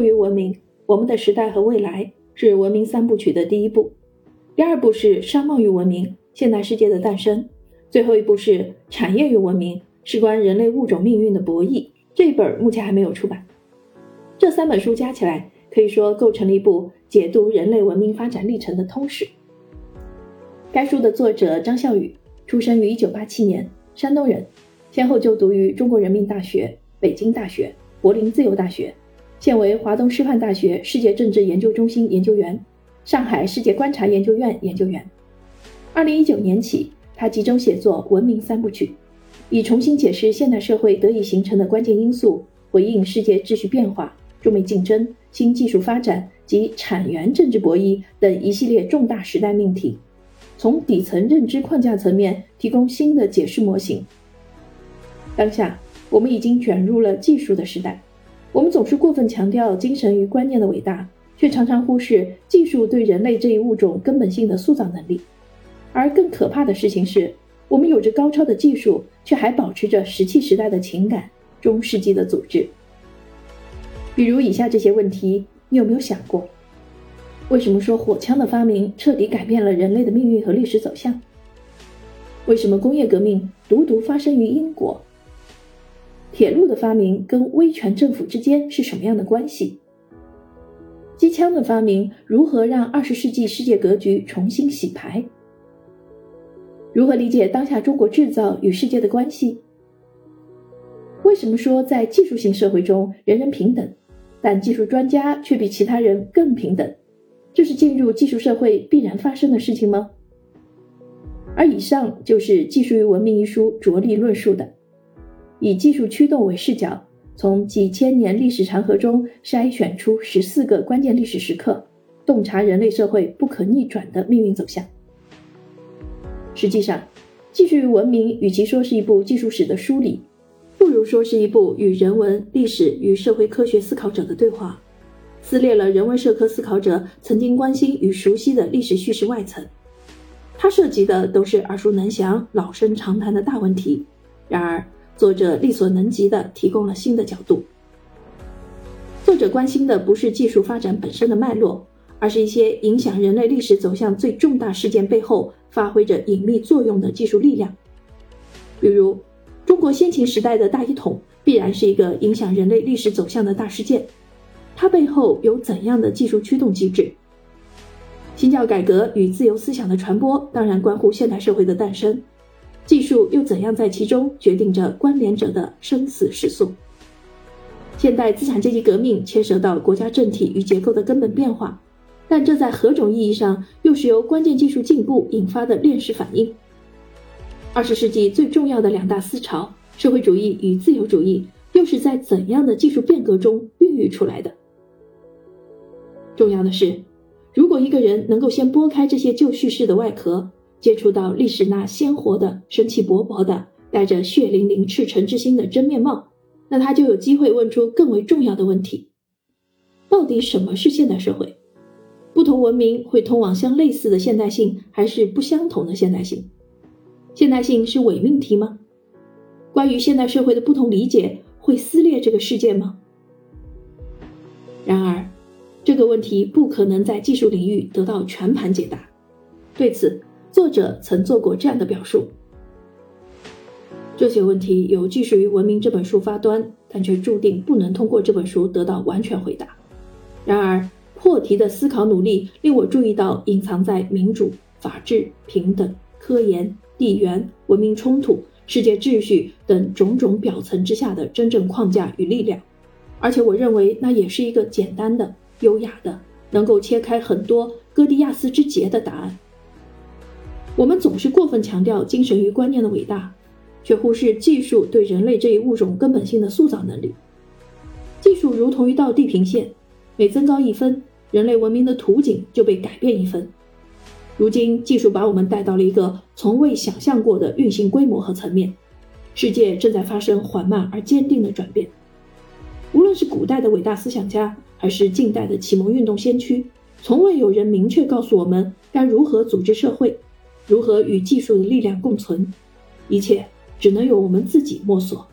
术与文明，我们的时代和未来是文明三部曲的第一部。第二部是商贸与文明，现代世界的诞生。最后一部是产业与文明，事关人类物种命运的博弈。这一本目前还没有出版。这三本书加起来，可以说构成了一部解读人类文明发展历程的通史。该书的作者张孝宇出生于1987年，山东人，先后就读于中国人民大学、北京大学、柏林自由大学，现为华东师范大学世界政治研究中心研究员，上海世界观察研究院研究员。2019年起，他集中写作《文明三部曲》，以重新解释现代社会得以形成的关键因素，回应世界秩序变化、中美竞争、新技术发展及产源政治博弈等一系列重大时代命题。从底层认知框架层面提供新的解释模型。当下，我们已经卷入了技术的时代。我们总是过分强调精神与观念的伟大，却常常忽视技术对人类这一物种根本性的塑造能力。而更可怕的事情是，我们有着高超的技术，却还保持着石器时代的情感、中世纪的组织。比如以下这些问题，你有没有想过？为什么说火枪的发明彻底改变了人类的命运和历史走向？为什么工业革命独独发生于英国？铁路的发明跟威权政府之间是什么样的关系？机枪的发明如何让二十世纪世界格局重新洗牌？如何理解当下中国制造与世界的关系？为什么说在技术性社会中人人平等，但技术专家却比其他人更平等？这是进入技术社会必然发生的事情吗？而以上就是《技术与文明》一书着力论述的，以技术驱动为视角，从几千年历史长河中筛选出十四个关键历史时刻，洞察人类社会不可逆转的命运走向。实际上，《技术文明》与其说是一部技术史的梳理，不如说是一部与人文、历史与社会科学思考者的对话。撕裂了人文社科思考者曾经关心与熟悉的历史叙事外层，它涉及的都是耳熟能详、老生常谈的大问题。然而，作者力所能及的提供了新的角度。作者关心的不是技术发展本身的脉络，而是一些影响人类历史走向最重大事件背后发挥着隐秘作用的技术力量。比如，中国先秦时代的大一统必然是一个影响人类历史走向的大事件。它背后有怎样的技术驱动机制？新教改革与自由思想的传播当然关乎现代社会的诞生，技术又怎样在其中决定着关联者的生死时速？现代资产阶级革命牵涉到国家政体与结构的根本变化，但这在何种意义上又是由关键技术进步引发的链式反应？二十世纪最重要的两大思潮——社会主义与自由主义，又是在怎样的技术变革中孕育出来的？重要的是，如果一个人能够先拨开这些旧叙事的外壳，接触到历史那鲜活的、生气勃勃的、带着血淋淋赤诚之心的真面貌，那他就有机会问出更为重要的问题：到底什么是现代社会？不同文明会通往相类似的现代性，还是不相同的现代性？现代性是伪命题吗？关于现代社会的不同理解，会撕裂这个世界吗？然而。这个问题不可能在技术领域得到全盘解答。对此，作者曾做过这样的表述：这些问题由《技术与文明》这本书发端，但却注定不能通过这本书得到完全回答。然而，破题的思考努力令我注意到隐藏在民主、法治、平等、科研、地缘、文明冲突、世界秩序等种种表层之下的真正框架与力量，而且我认为那也是一个简单的。优雅的，能够切开很多哥迪亚斯之结的答案。我们总是过分强调精神与观念的伟大，却忽视技术对人类这一物种根本性的塑造能力。技术如同一道地平线，每增高一分，人类文明的图景就被改变一分。如今，技术把我们带到了一个从未想象过的运行规模和层面，世界正在发生缓慢而坚定的转变。无论是古代的伟大思想家。还是近代的启蒙运动先驱，从未有人明确告诉我们该如何组织社会，如何与技术的力量共存，一切只能由我们自己摸索。